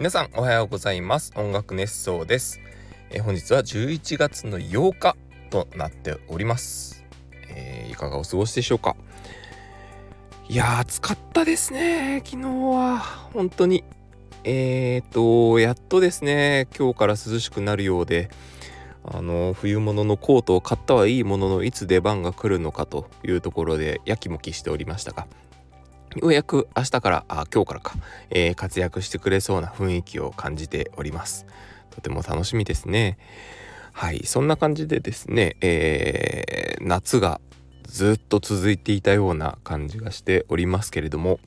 皆さんおはようございます。音楽熱奏です。え本日は11月の8日となっております、えー、いかがお過ごしでしょうか？いや暑かったですね昨日は。本当に。えーとやっとですね今日から涼しくなるようであの冬物のコートを買ったはいいもののいつ出番が来るのかというところでやきもきしておりましたがようやく明日からあ今日からか、えー、活躍してくれそうな雰囲気を感じております。とても楽しみですね。はいそんな感じでですね、えー、夏がずっと続いていたような感じがしておりますけれども、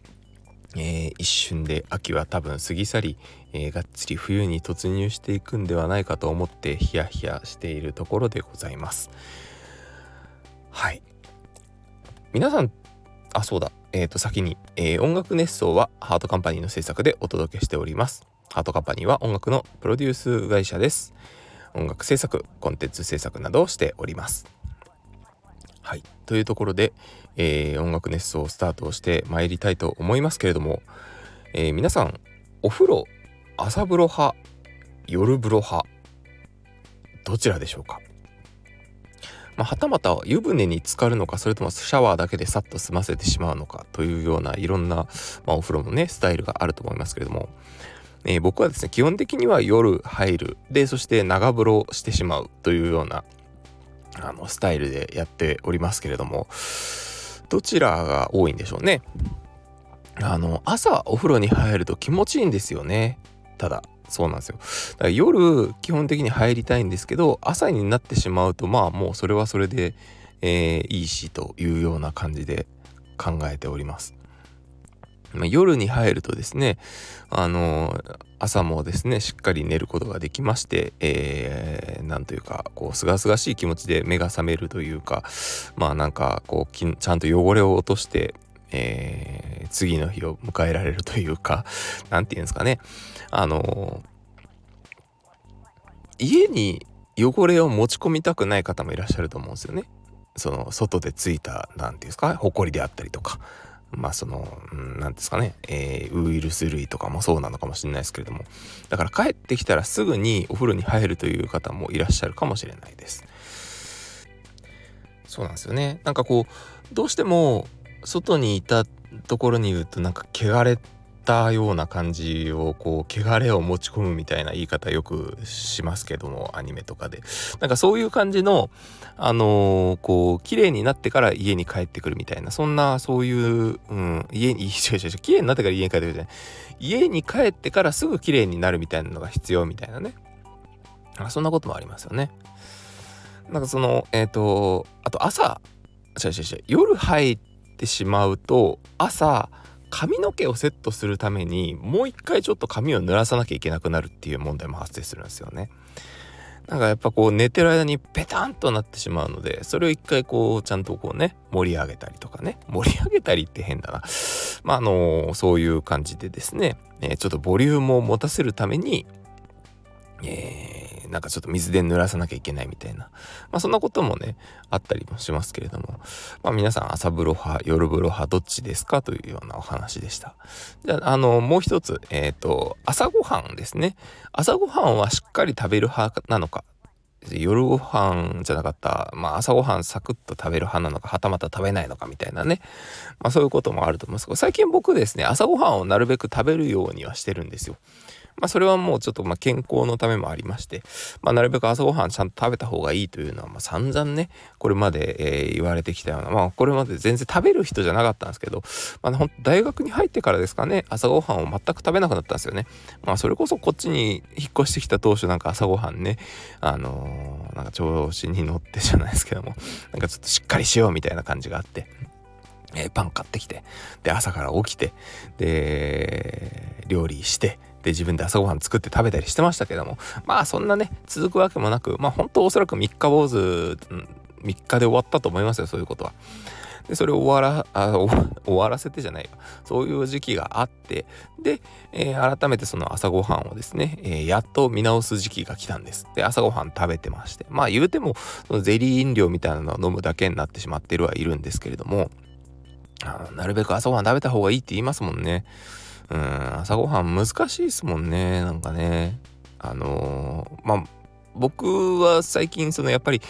えー、一瞬で秋は多分過ぎ去り、えー、がっつり冬に突入していくんではないかと思ってヒヤヒヤしているところでございます。はい。皆さんあそうだえー、と先に、えー、音楽熱奏はハートカンパニーの制作でお届けしております。ハートカンパニーは音楽のプロデュース会社です。音楽制作、コンテンツ制作などをしております。はい。というところで、えー、音楽熱奏をスタートしてまいりたいと思いますけれども、えー、皆さん、お風呂、朝風呂派、夜風呂派、どちらでしょうか？まあ、はたまた湯船に浸かるのかそれともシャワーだけでさっと済ませてしまうのかというようないろんな、まあ、お風呂のねスタイルがあると思いますけれども、えー、僕はですね基本的には夜入る。でそして長風呂してしまう。というようなあのスタイルでやっておりますけれども。どちらが多いんでしょうね。あの朝お風呂に入ると気持ちいいんですよね。ただ。そうなんですよ。だから夜基本的に入りたいんですけど朝になってしまうとまあもうそれはそれで、えー、いいしというような感じで考えております。まあ、夜に入るとですねあの朝もですねしっかり寝ることができまして、えー、なんというかこうすがすがしい気持ちで目が覚めるというかまあなんかこうちゃんと汚れを落としてえー、次の日を迎えられるというか、何て言うんですかね。あの家に汚れを持ち込みたくない方もいらっしゃると思うんですよね。その外でついた何て言うんですか埃であったりとかまあその何ですかね、えー、ウイルス類とかもそうなのかもしれないですけれどもだから帰ってきたらすぐにお風呂に入るという方もいらっしゃるかもしれないです。そうなんですよねなんかこうどうしても外にいたところにいるとなんか汚れたような感じをこう汚れを持ち込むみたいな言い方よくしますけどもアニメとかで。なんかそういう感じのあのー、こう綺麗になってから家に帰ってくるみたいなそんなそういう、うん、家に違う違う違う綺麗になってから家に帰ってくるじゃない。家に帰ってからすぐ綺麗になるみたいなのが必要みたいなね。あそんなこともありますよね。なんかそのえっ、ー、とあと朝違う違う違う夜入っててしまうと朝髪の毛をセットするためにもう一回ちょっと髪を濡らさなきゃいけなくなるっていう問題も発生するんですよね。なんかやっぱこう寝てる間にペタンとなってしまうのでそれを一回こうちゃんとこうね盛り上げたりとかね盛り上げたりって変だなまああのそういう感じでですね、え、ちょっとボリュームを持たせるためにえー、なんかちょっと水で濡らさなきゃいけないみたいな、まあそんなこともね、あったりもしますけれども、まあ皆さん朝風呂派、夜風呂派、どっちですか？というようなお話でした。じゃあ、あの、もう一つ、えっ、ー、と、朝ごはんですね。朝ごはんはしっかり食べる派なのか、夜ご飯じゃなかった、まあ朝ごはんサクッと食べる派なのか、はたまた食べないのかみたいなね。まあそういうこともあると思いますけど、最近僕ですね、朝ごはんをなるべく食べるようにはしてるんですよ。まあ、それはもうちょっとま健康のためもありまして、まあ、なるべく朝ごはんちゃんと食べた方がいいというのはま散々ねこれまで、え、言われてきたようなまあこれまで全然食べる人じゃなかったんですけど、まあ、大学に入ってからですかね朝ごはんを全く食べなくなったんですよね。まあそれこそこっちに引っ越してきた当初なんか朝ごはんねあのー、なんか調子に乗ってじゃないですけどもなんかちょっとしっかりしようみたいな感じがあって。えー、パン買ってきてで朝から起きてで料理してで自分で朝ごはん作って食べたりしてましたけども。まあそんなね続くわけもなくまあ本当おそらく三日坊主3日で終わったと思いますよそういうことは。でそれを終わらあ終わらせてじゃないよ。そういう時期があってで、えー、改めてその朝ごはんをですね、えー、やっと見直す時期が来たんです。で朝ごはん食べてまして。まあ言うてもそのゼリー飲料みたいなのを飲むだけになってしまってるはいるんですけれども。なるべく朝ごはん食べた方がいいって言いますもんね。うん朝ごはん難しいですもんねなんかねあのー、まあ僕は最近そのやっぱり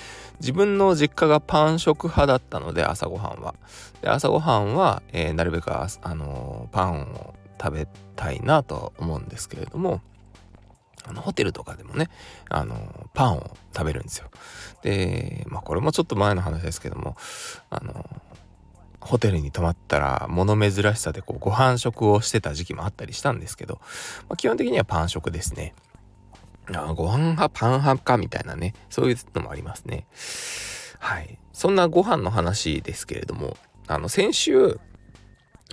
自分の実家がパン食派だったので朝ごはんは。で朝ごはんは、えー、なるべくあのー、パンを食べたいなと思うんですけれどもあのホテルとかでもねあのー、パンを食べるんですよ。でまあこれもちょっと前の話ですけどもあのホテルに泊まったら物珍しさでこうご飯食をしてた時期もあったりしたんですけど、まあ、基本的にはパン食ですね。あご飯派パン派かみたいなねそういうのもありますねはいそんなご飯の話ですけれどもあの先週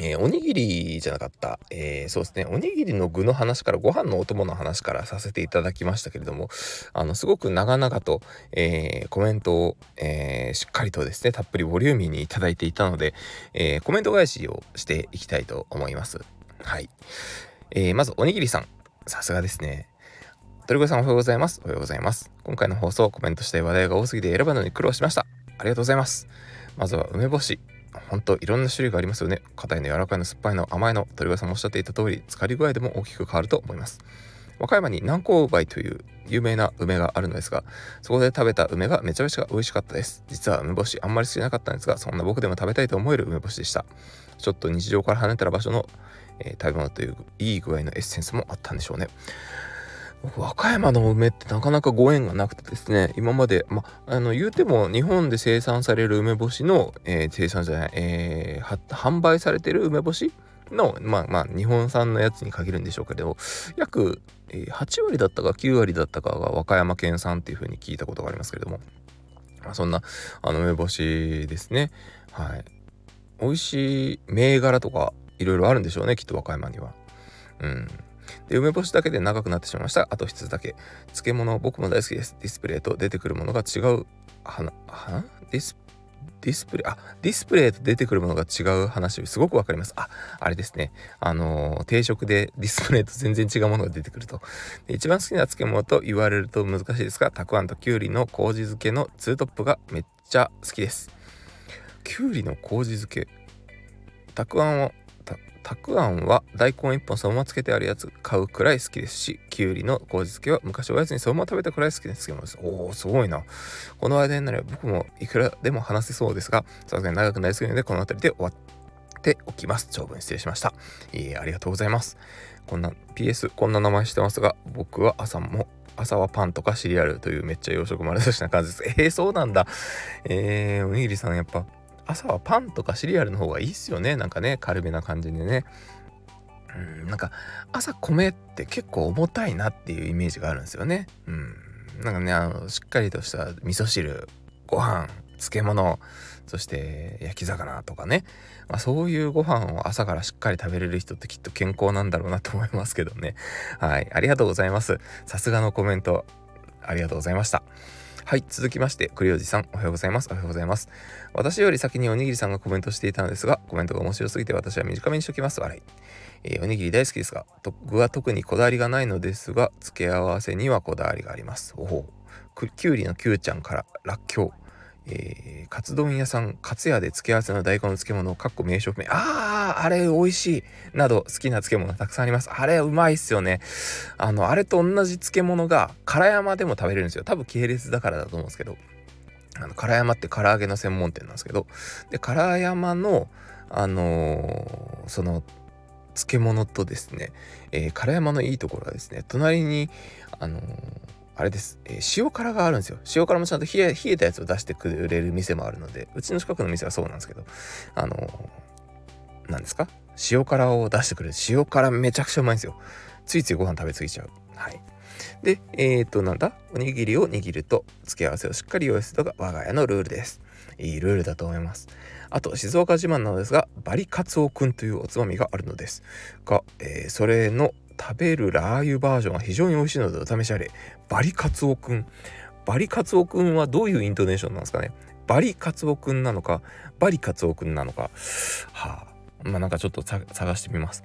えー、おにぎりじゃなかった、えー、そうですねおにぎりの具の話からご飯のお供の話からさせていただきましたけれどもあのすごく長々と、えー、コメントを、えしっかりとですねたっぷりボリューミーにいただいていたので、えコメント返しをしていきたいと思いますはい、えまずおにぎりさんさすがですね鳥越さんおはようございます。おはようございます。今回の放送、コメントしたい話題が多すぎて選ぶのに苦労しました。ありがとうございます。まずは梅干し。ほんといろんな種類がありますよね。硬いの柔らかいの酸っぱいの甘いの。鳥越さんもおっしゃっていた通り、疲れ具合でも大きく変わると思います。和歌山に南高梅という有名な梅があるのですが、そこで食べた梅がめちゃめちゃ美味しかったです。実は梅干しあんまり好きなかったんですが、そんな僕でも食べたいと思える梅干しでした。ちょっと日常から離れた場所の、えー、食べ物といういい具合のエッセンスもあったんでしょうね。和歌山の梅ってなかなかご縁がなくてですね今まで、ま、あの言うても日本で生産される梅干しの、えー、生産じゃない、えー、販売されてる梅干しのまあまあ日本産のやつに限るんでしょうけど約8割だったか9割だったかが和歌山県産っていうふうに聞いたことがありますけれども、まあ、そんなあの梅干しですね。はい。美味しい銘柄とかいろいろあるんでしょうねきっと和歌山には。うん。で梅干しだけで長くなってしまいました。あと1つだけ。漬物僕も大好きです。ディスプレイと出てくるものが違う。花花ディスディスプレイ？あディスプレイと出てくるものが違う話。すごくわかります。ああれですね。あのー、定食でディスプレイと全然違うものが出てくると。で一番好きな漬物と言われると難しいですがたくあんときゅうりの麹漬けのツートップがめっちゃ好きです。きゅうりの麹漬け。たくあんをた。くあんは大根1本そのままつけてあるやつ買うくらい好きですしきゅうりの麹漬けは昔おやつにそのまま食べたくらい好きな漬物です。おおすごいな。この間になれば僕もいくらでも話せそうですがさすがに長くなりすぎるのでこの辺りで終わっておきます。長文失礼しました。いえありがとうございます。こんな PS こんな名前してますが僕は朝も朝はパンとかシリアルというめっちゃ洋食丸出しな感じです。えー、そうなんだ。えー、おにぎりさんやっぱ朝はパンとかシリアルの方がいいっすよね。なんかね軽めな感じでね。うんなんか朝米って結構重たいなっていうイメージがあるんですよね。うん。なんかねあのしっかりとした味噌汁ご飯漬物そして焼き魚とかね、まあ、そういうご飯を朝からしっかり食べれる人ってきっと健康なんだろうなと思いますけどね。はい。ありがとうございます。さすがのコメントありがとうございました。はい、続きまして、栗おじさん、おはようございます。おはようございます。私より先におにぎりさんがコメントしていたのですが、コメントが面白すぎて私は短めにしときます。笑い。えー、おにぎり大好きですが、具は特にこだわりがないのですが、付け合わせにはこだわりがあります。おお。きゅうりのきゅうちゃんから、らっきょう。えー、カツ丼屋さん、カツ屋で付け合わせの大根の漬物、かっこ名称名。あー、あれ美味しい。など、好きな漬物がたくさんあります。あれうまいっすよね。あの、あれと同じ漬物が、唐山でも食べれるんですよ。多分系列だからだと思うんですけど。あの、唐山って唐揚げの専門店なんですけど。で、唐山の、あのー、その、漬物とですね、えー、唐山のいいところはですね、隣に、あのーあれです、えー、塩辛があるんですよ。塩辛もちゃんと冷え冷えたやつを出してくれる店もあるので、うちの近くの店はそうなんですけど、あのー、何ですか？塩辛を出してくれる。塩辛めちゃくちゃうまいんですよ。ついついご飯食べ過ぎちゃう。はい。で、えっ、と、なんだ？おにぎりを握ると、付け合わせをしっかり用意するのが我が家のルールです。いいルールだと思います。あと、静岡自慢なのですが、バリカツオくんというおつまみがあるのですが、えー、それの食べるラー油バージョンは非常に美味しいのでお試しあれ。バリカツオくん。バリカツオくんはどういうイントネーションなんですかねバリカツオくんなのか、バリカツオくんなのか。はあ、まあなんかちょっと探してみます。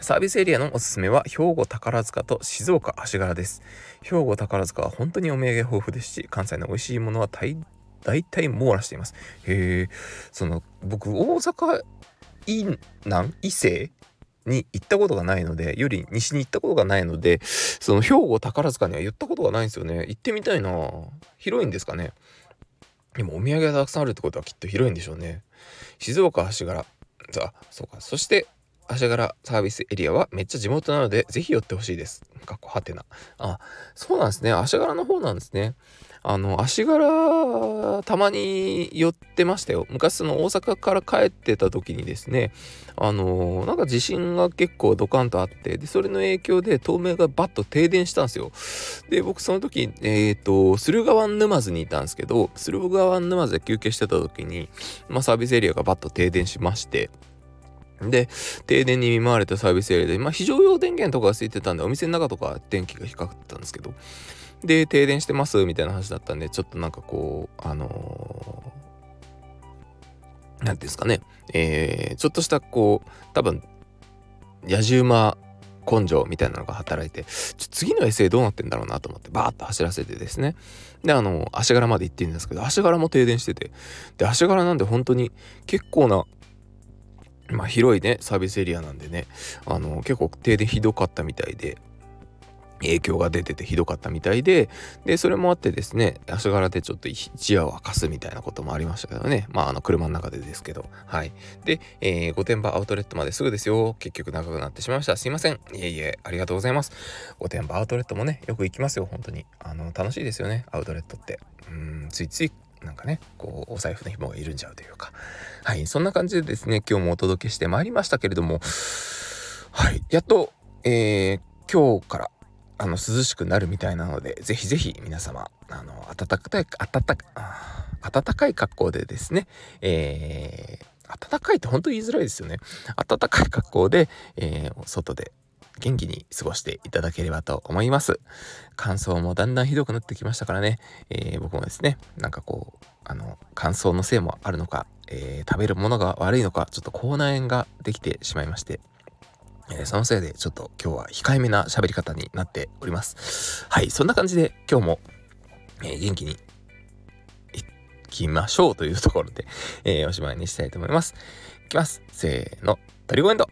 サービスエリアのおすすめは兵庫宝塚と静岡足柄です。兵庫宝塚は本当にお土産豊富ですし、関西の美味しいものは大大体網羅しています。へえ、その僕大阪いなん伊勢に行ったことがないのでより西に行ったことがないのでその兵庫宝塚には言ったことがないんですよね。行ってみたいな。広いんですかね。でもお土産がたくさんあるってことはきっと広いんでしょうね。静岡足柄。あそうか。そして足柄サービスエリアはめっちゃ地元なのでぜひ寄ってほしいです。かっこはてな。あそうなんですね。足柄の方なんですね。あの足柄たまに寄ってましたよ。昔その大阪から帰ってた時にですねあのなんか地震が結構ドカンとあってでそれの影響で透明がバッと停電したんですよ。で僕その時えっ、ー、と駿河湾沼津にいたんですけど駿河湾沼津で休憩してた時に、まあ、サービスエリアがバッと停電しましてで、停電に見舞われたサービスエリアで、まあ、非常用電源とかがついてたんで、お店の中とか電気が光ってたんですけど、で、停電してますみたいな話だったんで、ちょっとなんかこう、あのー、なんていうんですかね、えー、ちょっとしたこう、多分、野じ馬根性みたいなのが働いて、ちょ次の SA どうなってんだろうなと思って、バーッと走らせてですね。で、あの、足柄まで行ってるんですけど、足柄も停電してて、で、足柄なんで本当に結構な、まあ広いね、サービスエリアなんでね、あの、結構停電ひどかったみたいで、影響が出ててひどかったみたいで、で、それもあってですね、足柄でちょっと一夜を明かすみたいなこともありましたけどね。まあ、あの、車の中でですけど。はい。で、えー、御殿場アウトレットまですぐですよ。結局長くなってしまいました。すいません。いえいえ、ありがとうございます。御殿場アウトレットもね、よく行きますよ、本当に。あの、楽しいですよね、アウトレットって。うん、ついついなんかね、こう、お財布の紐が緩んじゃうというか。はい、そんな感じでですね、今日もお届けしてまいりましたけれども、はい、やっと、えー、今日からあの涼しくなるみたいなのでぜひぜひ皆様あの暖かい暖か暖かい格好でですね、えー、暖かいって本当言いづらいですよね暖かい格好で、えー、外で元気に過ごしていただければと思います乾燥もだんだんひどくなってきましたからね、えー、僕もですねなんかこうあの乾燥のせいもあるのか、えー、食べるものが悪いのかちょっと口内炎ができてしまいましてえ、そのせいでちょっと今日は控えめな喋り方になっております。はい、そんな感じで今日も、え、元気にいきましょうというところで、えー、おしまいにしたいと思います。いきます。せーの、トリゴエンド